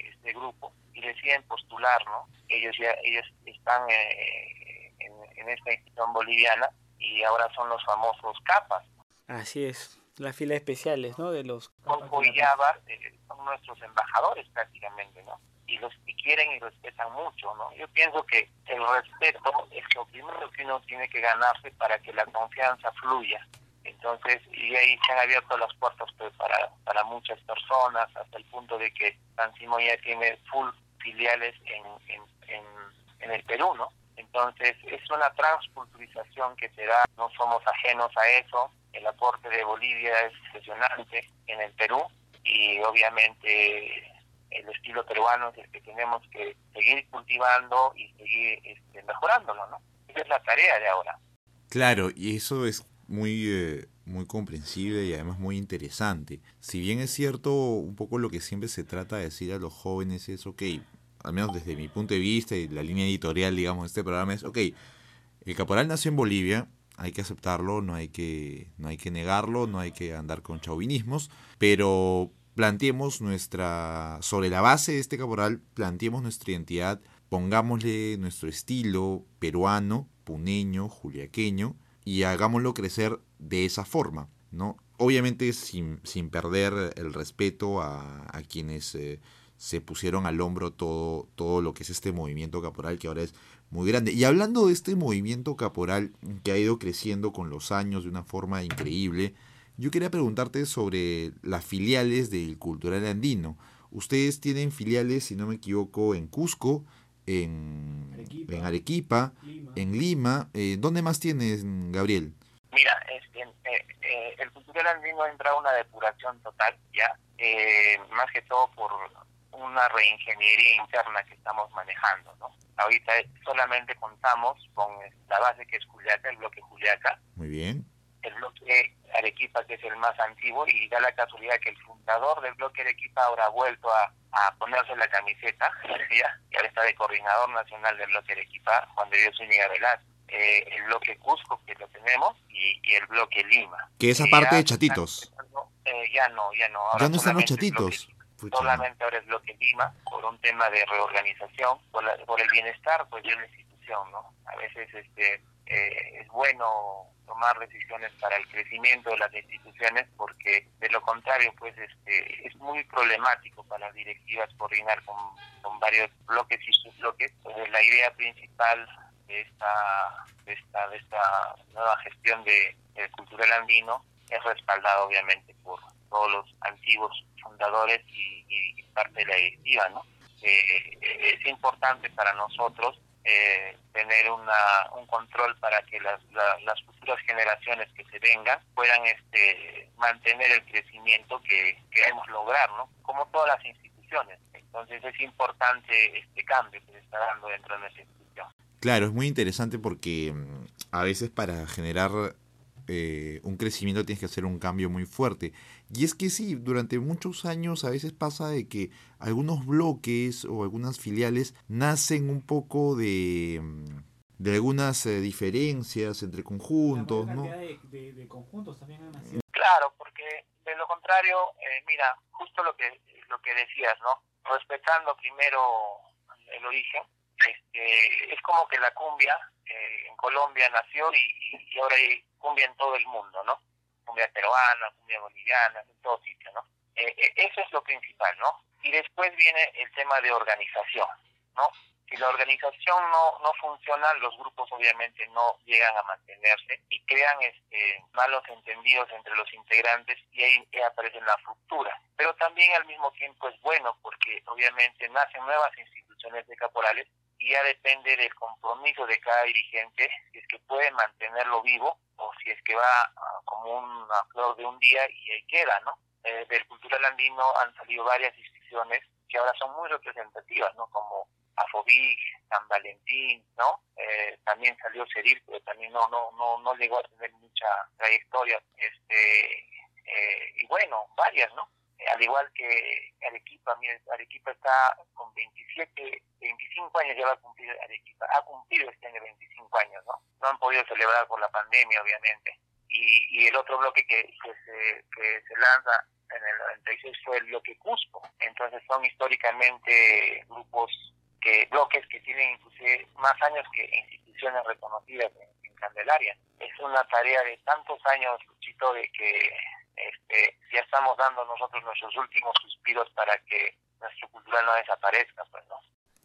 este grupo y deciden postular, ¿no? Ellos ya ellos están eh, en, en esta institución boliviana y ahora son los famosos capas. Así es las filas especiales, ¿no? De los... y Yabar eh, son nuestros embajadores prácticamente, ¿no? Y los que quieren y respetan mucho, ¿no? Yo pienso que el respeto es lo primero que uno tiene que ganarse para que la confianza fluya. Entonces, y ahí se han abierto las puertas pues, para, para muchas personas, hasta el punto de que San Simón ya tiene full filiales en, en, en el Perú, ¿no? Entonces, es una transculturización que se da, no somos ajenos a eso, el aporte de Bolivia es impresionante en el Perú y obviamente el estilo peruano es el que tenemos que seguir cultivando y seguir este, mejorándolo, ¿no? Esa es la tarea de ahora. Claro, y eso es muy, eh, muy comprensible y además muy interesante. Si bien es cierto, un poco lo que siempre se trata de decir a los jóvenes es, ok, al menos desde mi punto de vista y la línea editorial, digamos, de este programa es, ok, el caporal nació en Bolivia, hay que aceptarlo, no hay que, no hay que negarlo, no hay que andar con chauvinismos, pero planteemos nuestra, sobre la base de este caporal, planteemos nuestra identidad, pongámosle nuestro estilo peruano, puneño, juliaqueño, y hagámoslo crecer de esa forma, ¿no? Obviamente sin, sin perder el respeto a, a quienes eh, se pusieron al hombro todo, todo lo que es este movimiento caporal que ahora es muy grande. Y hablando de este movimiento caporal que ha ido creciendo con los años de una forma increíble, yo quería preguntarte sobre las filiales del Cultural Andino. Ustedes tienen filiales, si no me equivoco, en Cusco, en Arequipa, en, Arequipa, en Lima. Eh, ¿Dónde más tienes, Gabriel? Mira, este, eh, eh, el Cultural Andino entra a una depuración total, ya, más que todo por una reingeniería interna que estamos manejando, ¿no? Ahorita solamente contamos con la base que es Juliaca, el bloque Juliaca. Muy bien. El bloque Arequipa, que es el más antiguo, y da la casualidad que el fundador del bloque Arequipa ahora ha vuelto a, ponerse la camiseta, ¿ya? y ahora está de coordinador nacional del bloque Arequipa, Juan de Dios Zúñiga Velázquez. Eh, el bloque Cusco, que lo tenemos, y, el bloque Lima. Que esa parte de Chatitos. Eh, ya no, ya no. ya no están los Chatitos solamente ahora es lo que Lima, por un tema de reorganización, por, por el bienestar pues de una institución, ¿no? A veces este eh, es bueno tomar decisiones para el crecimiento de las instituciones porque de lo contrario pues este es muy problemático para las directivas coordinar con, varios bloques y subbloques pues la idea principal de esta de esta de esta nueva gestión de, de cultural andino es respaldada obviamente por todos los antiguos fundadores y, parte de la directiva, ¿no? Eh, es importante para nosotros eh, tener una, un control para que las, las futuras generaciones que se vengan puedan este, mantener el crecimiento que queremos lograr, ¿no? Como todas las instituciones. Entonces es importante este cambio que se está dando dentro de nuestra institución. Claro, es muy interesante porque mm, a veces para generar eh, un crecimiento tienes que hacer un cambio muy fuerte. Y es que sí, durante muchos años a veces pasa de que algunos bloques o algunas filiales nacen un poco de, de algunas eh, diferencias entre conjuntos, ¿no? De, conjuntos también Claro, porque de lo contrario, eh, mira, justo lo que lo que decías, ¿no? Respetando primero el origen, este, es como que la cumbia en Colombia nació y, y ahora hay cumbia en todo el mundo, ¿no? Cumbia peruana, cumbia boliviana, en todo sitio, ¿no? Eh, eh, eso es lo principal, ¿no? Y después viene el tema de organización, ¿no? Si la organización no, no funciona, los grupos obviamente no llegan a mantenerse y crean este, malos entendidos entre los integrantes y ahí aparece la ruptura. Pero también al mismo tiempo es bueno porque obviamente nacen nuevas instituciones de caporales y ya depende del compromiso de cada dirigente si es que puede mantenerlo vivo o si es que va ah, como una flor de un día y ahí queda, ¿no? Eh, del cultural andino han salido varias instituciones que ahora son muy representativas, ¿no? Como Afobic, San Valentín, ¿no? Eh, también salió Cedir, pero también no, no, no, no llegó a tener mucha trayectoria. Este, eh, y bueno, varias, ¿no? Al igual que Arequipa, mire, Arequipa está con 27, 25 años ya va a cumplir Arequipa, ha cumplido este año 25 años, ¿no? No han podido celebrar por la pandemia, obviamente. Y, y el otro bloque que, que, se, que se lanza en el 96 fue el bloque Cusco. Entonces son históricamente grupos que bloques que tienen inclusive más años que instituciones reconocidas en, Candelaria. Es una tarea de tantos años, Luchito, de que este, ya estamos dando nosotros nuestros últimos suspiros para que nuestro cultural no desaparezca, pues, ¿no?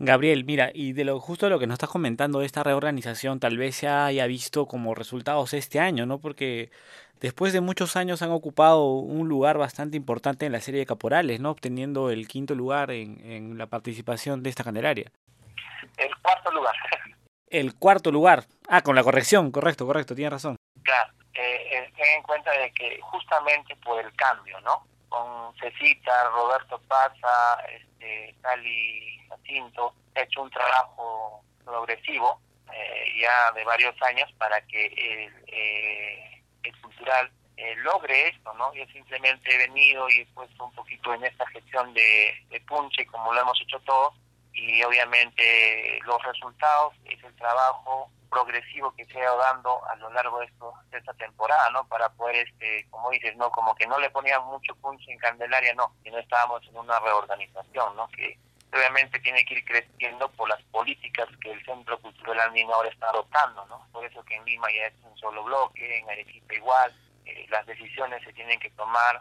Gabriel, mira, y de lo justo de lo que nos estás comentando de esta reorganización, tal vez se haya visto como resultados este año, ¿no? Porque después de muchos años han ocupado un lugar bastante importante en la serie de caporales, ¿no? Obteniendo el quinto lugar en, en la participación de esta Candelaria. El cuarto lugar. El cuarto lugar. Ah, con la corrección, correcto, correcto, tiene razón. Claro, eh, ten en cuenta de que justamente por el cambio, ¿no? Con Cecita, Roberto Paza, este, Cali Jacinto, ha hecho un trabajo progresivo eh, ya de varios años para que el, eh, el cultural eh, logre esto, ¿no? Yo simplemente he venido y he puesto un poquito en esta gestión de, de punche, como lo hemos hecho todos, y obviamente los resultados es el trabajo progresivo que se ha ido dando a lo largo de, esto, de esta temporada, ¿no? Para poder, este, como dices, ¿no? Como que no le ponían mucho punch en Candelaria, no, no estábamos en una reorganización, ¿no? Que obviamente tiene que ir creciendo por las políticas que el Centro Cultural Andino ahora está adoptando, ¿no? Por eso que en Lima ya es un solo bloque, en Arequipa igual, eh, las decisiones se tienen que tomar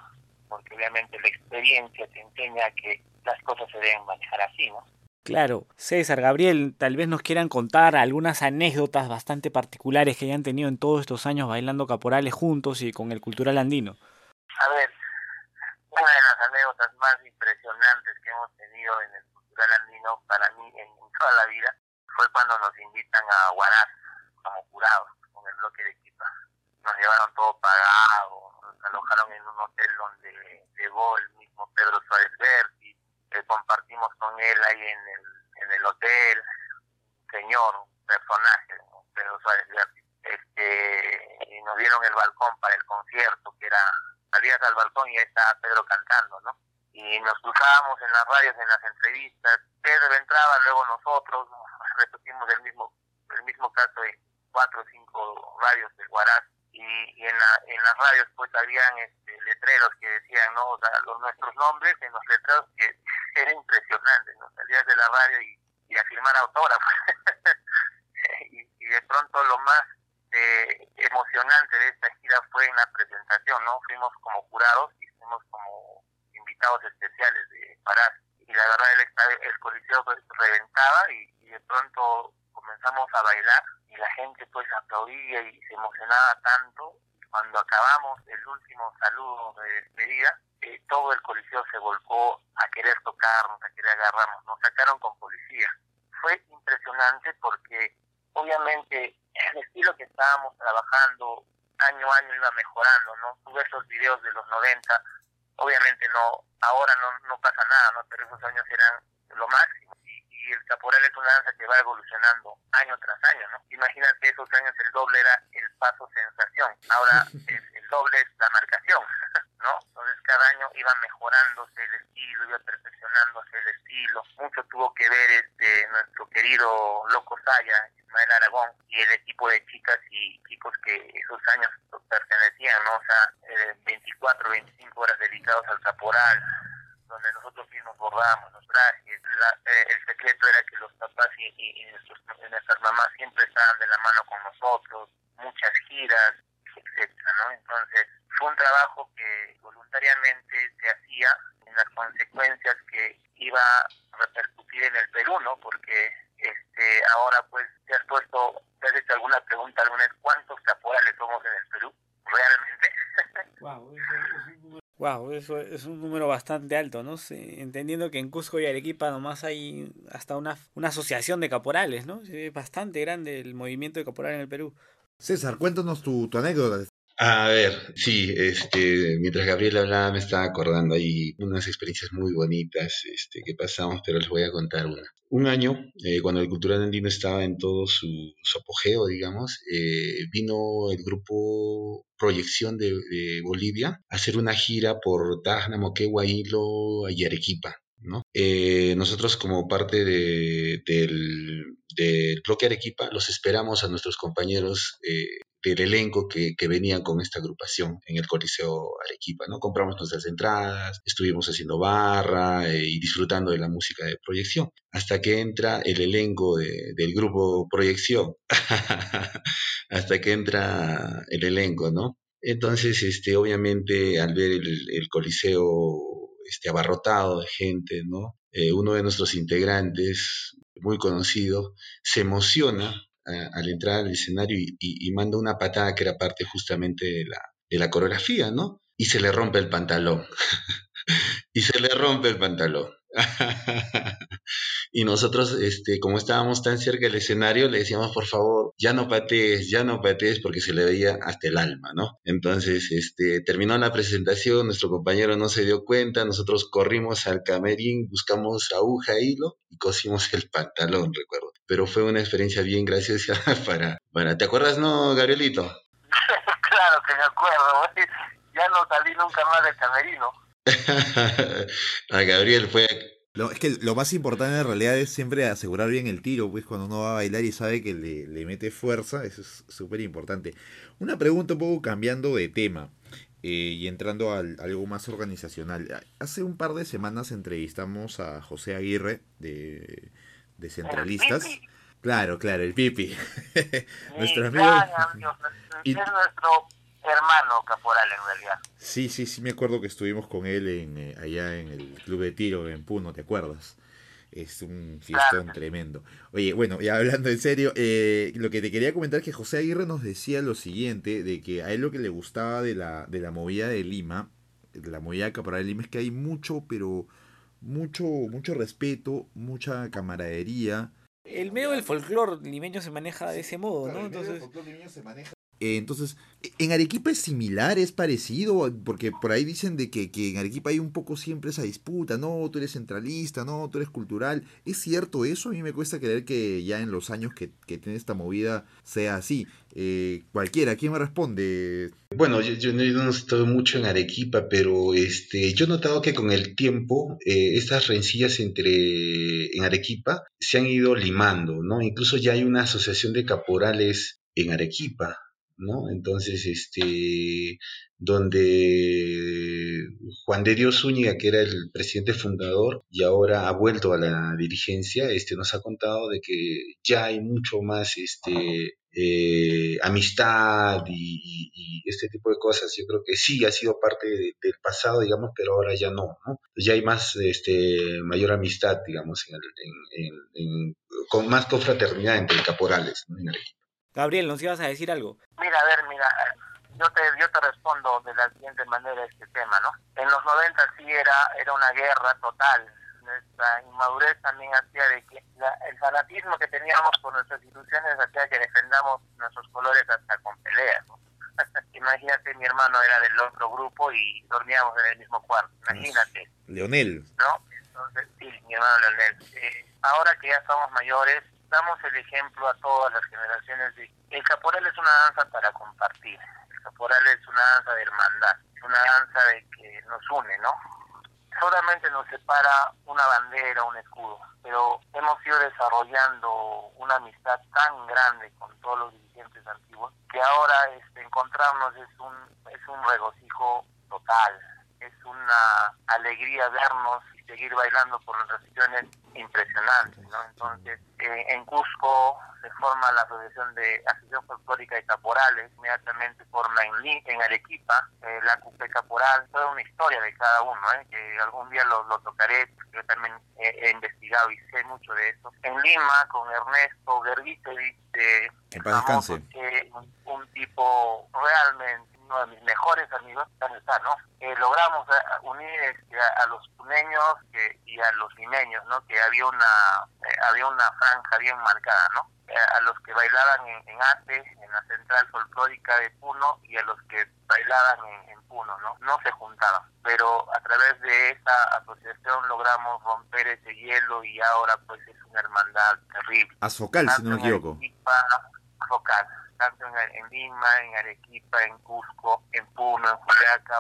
porque obviamente la experiencia te enseña que las cosas se deben manejar así, ¿no? Claro, César, Gabriel, tal vez nos quieran contar algunas anécdotas bastante particulares que hayan tenido en todos estos años bailando caporales juntos y con el cultural andino. A ver, una de las anécdotas más impresionantes que hemos tenido en el cultural andino para mí en toda la vida fue cuando nos invitan a Huaraz como jurados con el bloque de equipa. Nos llevaron todo pagado, nos alojaron en un hotel donde llegó el mismo Pedro Suárez Berti, compartimos con él ahí en el, en el hotel, señor, personaje. Pedro Suárez. Este, y nos dieron el balcón para el concierto, que era, salías al balcón y ahí estaba Pedro cantando, ¿no? Y nos cruzábamos en las radios, en las entrevistas, Pedro entraba, luego nosotros, repetimos el mismo, el mismo caso de cuatro o cinco radios de Huaraz, y, y en, la, en las radios pues habían este, letreros que decían, ¿no? O sea, los, nuestros nombres en los letreros que era impresionante, ¿no? Salías de la radio y, y a firmar autógrafos. y, y de pronto lo más eh, emocionante de esta gira fue en la presentación, ¿no? Fuimos como jurados y fuimos como invitados especiales de Parás. Y la verdad el, el coliseo pues, reventaba y, y de pronto comenzamos a bailar y la gente pues aplaudía y se emocionaba tanto. Cuando acabamos el último saludo de despedida, eh, todo el coliseo se volcó a querer tocarnos, a querer agarrarnos. Nos sacaron con policía. Fue impresionante porque obviamente el estilo que estábamos trabajando año a año iba mejorando, ¿no? Tuve esos videos de los 90, obviamente no, ahora no, no pasa nada, ¿no? Pero esos años eran caporal es una danza que va evolucionando año tras año, ¿no? Imagínate esos años el doble era el paso sensación, ahora el, el doble es la marcación, ¿no? Entonces cada año iba mejorándose el estilo, iba perfeccionándose el estilo. Mucho tuvo que ver este nuestro querido Loco Saya, Ismael Aragón, y el equipo de chicas y chicos que esos años pertenecían, ¿no? O sea, eh, 24, 25 horas dedicados al caporal, donde nosotros mismos bordábamos los trajes. La, eh, el secreto era que los papás y, y, y, nuestros, y, nuestras mamás siempre estaban de la mano con nosotros, muchas giras, etcétera, ¿no? Entonces fue un trabajo que voluntariamente se hacía en las consecuencias que iba a repercutir en el Perú, ¿no? Porque este ahora pues te has puesto, te has hecho alguna pregunta alguna vez, ¿cuántos caporales somos en el Perú? Realmente. Wow, Wow, eso es un número bastante alto, ¿no? entendiendo que en Cusco y Arequipa nomás hay hasta una, una asociación de caporales, ¿no? Es bastante grande el movimiento de caporal en el Perú. César, cuéntanos tu, tu anécdota. A ver, sí, este, mientras Gabriel hablaba me estaba acordando ahí unas experiencias muy bonitas este, que pasamos, pero les voy a contar una. Un año, eh, cuando el Cultural Andino estaba en todo su, apogeo, digamos, eh, vino el grupo Proyección de, Bolivia a hacer una gira por Tacna, Moquegua, Hilo y Arequipa. ¿no? Eh, nosotros como parte de, del, del, bloque Arequipa los esperamos a nuestros compañeros del elenco que, que, venían con esta agrupación en el Coliseo Arequipa, ¿no? Compramos nuestras entradas, estuvimos haciendo barra eh, y disfrutando de la música de proyección, hasta que entra el elenco del grupo Proyección, hasta que entra el elenco, ¿no? Entonces, este, obviamente, al ver el, Coliseo este, abarrotado de gente, ¿no? Eh, uno de nuestros integrantes, muy conocido, se emociona al entrar al escenario y, manda una patada que era parte justamente de la, de la coreografía, ¿no? Y se le rompe el pantalón. y se le rompe el pantalón. y nosotros, este, como estábamos tan cerca del escenario, le decíamos, por favor, ya no patees, ya no patees, porque se le veía hasta el alma, ¿no? Entonces, este, terminó la presentación, nuestro compañero no se dio cuenta, nosotros corrimos al camerín, buscamos aguja, hilo y cosimos el pantalón, recuerdo. Pero fue una experiencia bien graciosa para, para ¿te acuerdas, no, Gabrielito? claro que me acuerdo, ya no salí nunca más del camerino. a Gabriel fue... Lo, es que lo más importante en realidad es siempre asegurar bien el tiro, pues cuando uno va a bailar y sabe que le, mete fuerza, eso es súper importante. Una pregunta un poco cambiando de tema eh, y entrando a algo más organizacional. Hace un par de semanas entrevistamos a José Aguirre de, de Centralistas. Claro, claro, el Pipi. nuestro amigo. es nuestro hermano caporal en realidad. Sí, sí, sí, me acuerdo que estuvimos con él en, eh, allá en el club de tiro en Puno, ¿te acuerdas? Es un fiestón tremendo. Oye, bueno, ya hablando en serio, eh, lo que te quería comentar es que José Aguirre nos decía lo siguiente, de que a él lo que le gustaba de la, de la movida de Lima, de la movida caporal de Lima, es que hay mucho, pero mucho, mucho respeto, mucha camaradería. El medio del folclore limeño se maneja de ese modo, ¿no? Entonces... El folclore limeño se maneja entonces, ¿en Arequipa es similar, es parecido? Porque por ahí dicen de que, que, en Arequipa hay un poco siempre esa disputa, no, tú eres centralista, no, tú eres cultural. ¿Es cierto eso? A mí me cuesta creer que ya en los años que, que tiene esta movida sea así. Eh, cualquiera, ¿quién me responde? Bueno, yo, no, he estado mucho en Arequipa, pero este, yo he notado que con el tiempo eh, estas rencillas entre en Arequipa se han ido limando, ¿no? Incluso ya hay una asociación de caporales en Arequipa, ¿no? Entonces, este, donde Juan de Dios Zúñiga, que era el presidente fundador y ahora ha vuelto a la dirigencia, este, nos ha contado de que ya hay mucho más, este, eh, amistad y, este tipo de cosas. Yo creo que sí ha sido parte del pasado, digamos, pero ahora ya no, ¿no? Ya hay más, este, mayor amistad, digamos, con más confraternidad entre caporales, ¿no? Gabriel, ¿nos ibas a decir algo? Mira, a ver, mira, yo te, yo te respondo de la siguiente manera a este tema, ¿no? En los 90 sí era, era una guerra total. Nuestra inmadurez también hacía de que el fanatismo que teníamos por nuestras instituciones hacía que defendamos nuestros colores hasta con peleas, ¿no? Imagínate, mi hermano era del otro grupo y dormíamos en el mismo cuarto, imagínate. Leonel. ¿No? Entonces, sí, mi hermano Leonel. Eh, ahora que ya somos mayores, damos el ejemplo a todas las generaciones de el caporal es una danza para compartir, el caporal es una danza de hermandad, una danza de que nos une, ¿no? Solamente nos separa una bandera, un escudo, pero hemos ido desarrollando una amistad tan grande con todos los dirigentes antiguos que ahora este, encontrarnos es un es un regocijo total, es una alegría vernos seguir bailando por nuestras regiones impresionantes, ¿no? Entonces, eh, en Cusco se forma la Asociación de Asociación Folclórica de Caporales, inmediatamente forma en, en Arequipa eh, la CUPE Caporal, toda una historia de cada uno, ¿eh? que algún día lo, tocaré, yo también he, investigado y sé mucho de eso. En Lima, con Ernesto Gervitevich, eh, en paz descanse. un tipo realmente uno de mis mejores amigos, ¿no? Eh, logramos eh, unir este, a, los puneños y a los limeños, ¿no? Que había una eh, había una franja bien marcada, ¿no? a los que bailaban en, Ate, en la central folclórica de Puno, y a los que bailaban en, Puno, ¿no? No se juntaban, pero a través de esa asociación logramos romper ese hielo y ahora pues es una hermandad terrible. Azocal, si no me equivoco. Azocal tanto en, Lima, en Arequipa, en Cusco, en Puno, en Juliaca.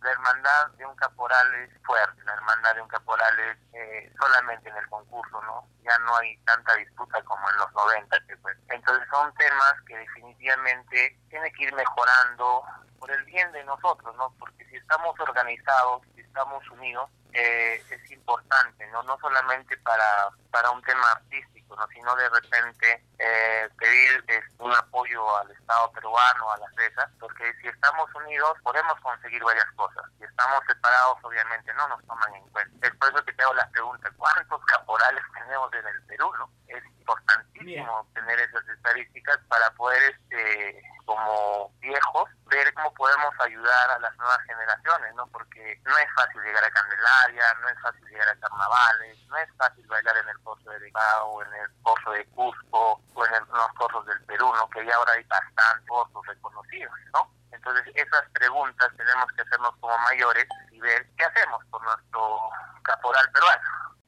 la hermandad de un caporal es fuerte, la hermandad de un caporal es eh, solamente en el concurso, ¿no? Ya no hay tanta disputa como en los 90. Que pues. Entonces son temas que definitivamente tiene que ir mejorando por el bien de nosotros, ¿no? Porque si estamos organizados, si estamos unidos, eh, es importante, ¿no? No solamente para, para un tema artístico, ¿no? Sino de repente eh, pedir este, un apoyo al Estado peruano, a las empresas, porque si estamos unidos podemos conseguir varias cosas. Si estamos separados, obviamente no nos toman en cuenta. Es por eso que te hago la pregunta, ¿cuántos caporales tenemos en el Perú, no? Es importantísimo tener esas estadísticas para poder, este, como viejos, ver cómo podemos ayudar a las nuevas generaciones, ¿no? Porque no es fácil llegar a Candelaria, no es fácil llegar a carnavales, no es fácil bailar en el Pozo de o en el Pozo de Cusco, o en, los pozos del Perú, ¿no? Que ya ahora hay bastantes pozos reconocidos, ¿no? Entonces, esas preguntas tenemos que hacernos como mayores y ver qué hacemos con nuestro caporal peruano.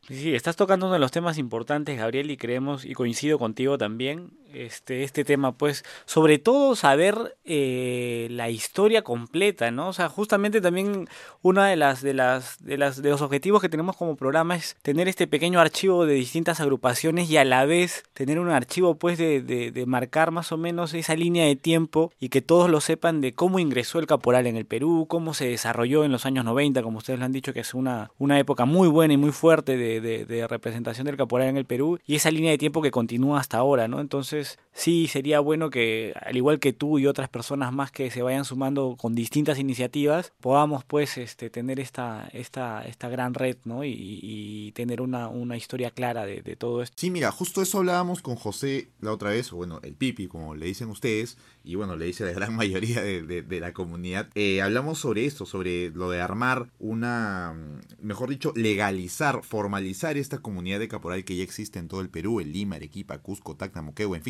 Sí, estás tocando uno de los temas importantes, Gabriel, y creemos, y coincido contigo también, este, este tema, pues, sobre todo saber eh, la historia completa, ¿no? O sea, justamente también una de las, de las, de las, de los objetivos que tenemos como programa es tener este pequeño archivo de distintas agrupaciones y a la vez tener un archivo, pues, de, de, de marcar más o menos esa línea de tiempo y que todos lo sepan de cómo ingresó el caporal en el Perú, cómo se desarrolló en los años 90, como ustedes lo han dicho, que es una, una época muy buena y muy fuerte de, de, de representación del caporal en el Perú y esa línea de tiempo que continúa hasta ahora, ¿no? Entonces, sí sería bueno que, al igual que tú y otras personas más que se vayan sumando con distintas iniciativas, podamos pues este, tener esta, esta, esta gran red, ¿no? Y, tener una, una historia clara de, todo esto. Sí, mira, justo eso hablábamos con José la otra vez, o bueno, el Pipi, como le dicen ustedes, y bueno, le dice la gran mayoría de, la comunidad. Eh, hablamos sobre esto, sobre lo de armar una, mejor dicho, legalizar, formalizar esta comunidad de caporal que ya existe en todo el Perú, en Lima, Arequipa, Cusco, Tacna, Moquegua, en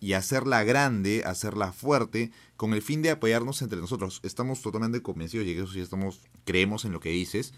y hacerla grande, hacerla fuerte, con el fin de apoyarnos entre nosotros. Estamos totalmente convencidos, y eso estamos, creemos en lo que dices,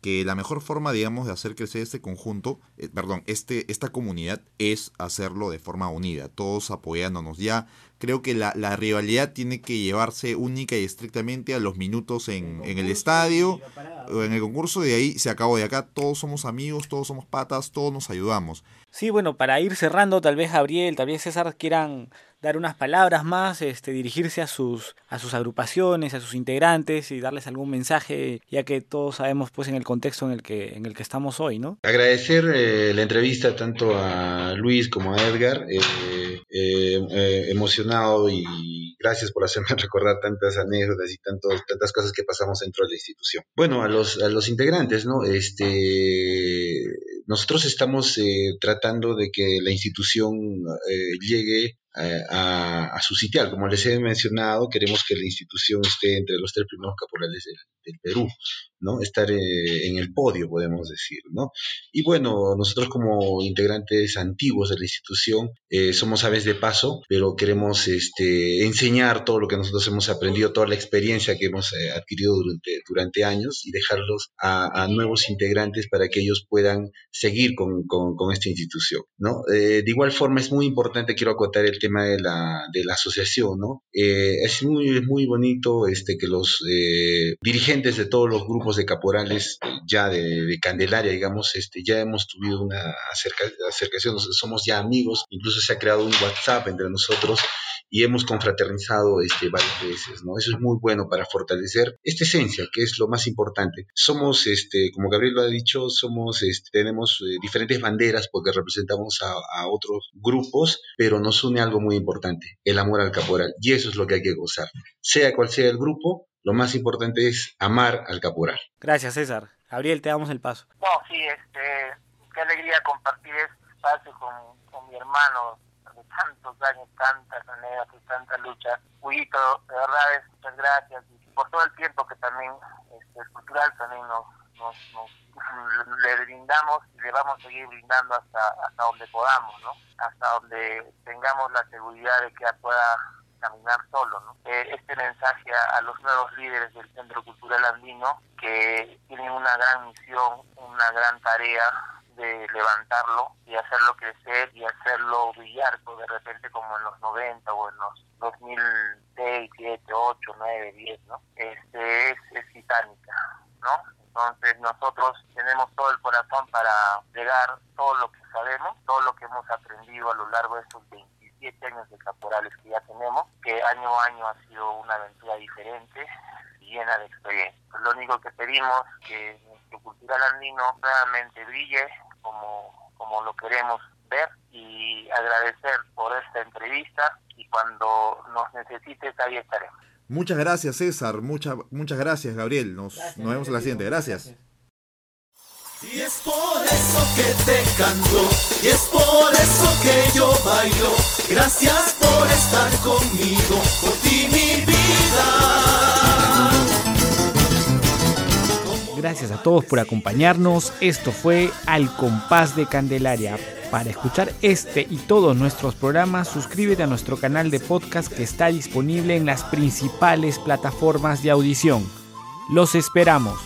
que la mejor forma, digamos, de hacer crecer este conjunto, eh, perdón, este, esta comunidad es hacerlo de forma unida, todos apoyándonos. Ya creo que la, la rivalidad tiene que llevarse única y estrictamente a los minutos en, en el estadio o en el concurso, de ahí se acabó. De acá todos somos amigos, todos somos patas, todos nos ayudamos. Sí, bueno, para ir cerrando, tal vez Gabriel, tal vez César quieran dar unas palabras más, este, dirigirse a sus, a sus agrupaciones, a sus integrantes y darles algún mensaje, ya que todos sabemos pues en el contexto en el que, en el que estamos hoy, ¿no? Agradecer eh, la entrevista tanto a Luis como a Edgar, eh, eh, emocionado y gracias por hacerme recordar tantas anécdotas y tantos, tantas cosas que pasamos dentro de la institución. Bueno, a los, a los integrantes, ¿no? Este, nosotros estamos tratando de que la institución llegue eh, a, su sitial. Como les he mencionado, queremos que la institución esté entre los tres primeros caporales del, Perú, ¿no? Estar eh, en el podio, podemos decir, ¿no? Y bueno, nosotros como integrantes antiguos de la institución eh, somos aves de paso, pero queremos este, enseñar todo lo que nosotros hemos aprendido, toda la experiencia que hemos adquirido durante, durante años y dejarlos a, nuevos integrantes para que ellos puedan seguir con, con, esta institución, ¿no? de igual forma es muy importante, quiero acotar el tema de la, de la asociación, ¿no? Eh, es, muy, muy bonito este, que los eh, dirigentes de todos los grupos de caporales ya de, de, Candelaria, digamos, este, ya hemos tenido una acercación, somos ya amigos, incluso se ha creado un WhatsApp entre nosotros y hemos confraternizado este, varias veces, ¿no? Eso es muy bueno para fortalecer esta esencia, que es lo más importante. Somos, este, como Gabriel lo ha dicho, somos, este, tenemos eh, diferentes banderas porque representamos a, a, otros grupos, pero nos une algo muy importante, el amor al caporal, y eso es lo que hay que gozar. Sea cual sea el grupo, lo más importante es amar al caporal. Gracias, César. Gabriel, te damos el paso. No, sí, este, qué alegría compartir este espacio con, con mi hermano tantos años, tantas anécdotas, tanta lucha. Huito, de verdad, muchas gracias y por todo el tiempo que también este, el cultural también nos, nos, nos, le brindamos y le vamos a seguir brindando hasta, hasta donde podamos, ¿no? Hasta donde tengamos la seguridad de que pueda caminar solo. ¿no? Eh, este mensaje a, los nuevos líderes del Centro Cultural Andino que tienen una gran misión, una gran tarea de levantarlo y hacerlo crecer y hacerlo brillar pues, de repente como en los 90 o en los 2006, 7, 8, 9, 10, ¿no? Este es, es titánica, ¿no? Entonces nosotros tenemos todo el corazón para llegar todo lo que sabemos, todo lo que hemos aprendido a lo largo de estos 27 años de caporales que ya tenemos, que año a año ha sido una aventura diferente, llena de experiencia. Lo único que pedimos que nuestro cultural andino nuevamente brille como, como lo queremos ver y agradecer por esta entrevista y cuando nos necesites ahí estaremos. Muchas gracias César, muchas muchas gracias Gabriel, nos, gracias, nos vemos en la siguiente, gracias. gracias. Y es por eso que te canto, y es por eso que yo bailo. Gracias por estar conmigo, por ti mi vida. Gracias a todos por acompañarnos. Esto fue Al Compás de Candelaria. Para escuchar este y todos nuestros programas, suscríbete a nuestro canal de podcast que está disponible en las principales plataformas de audición. Los esperamos.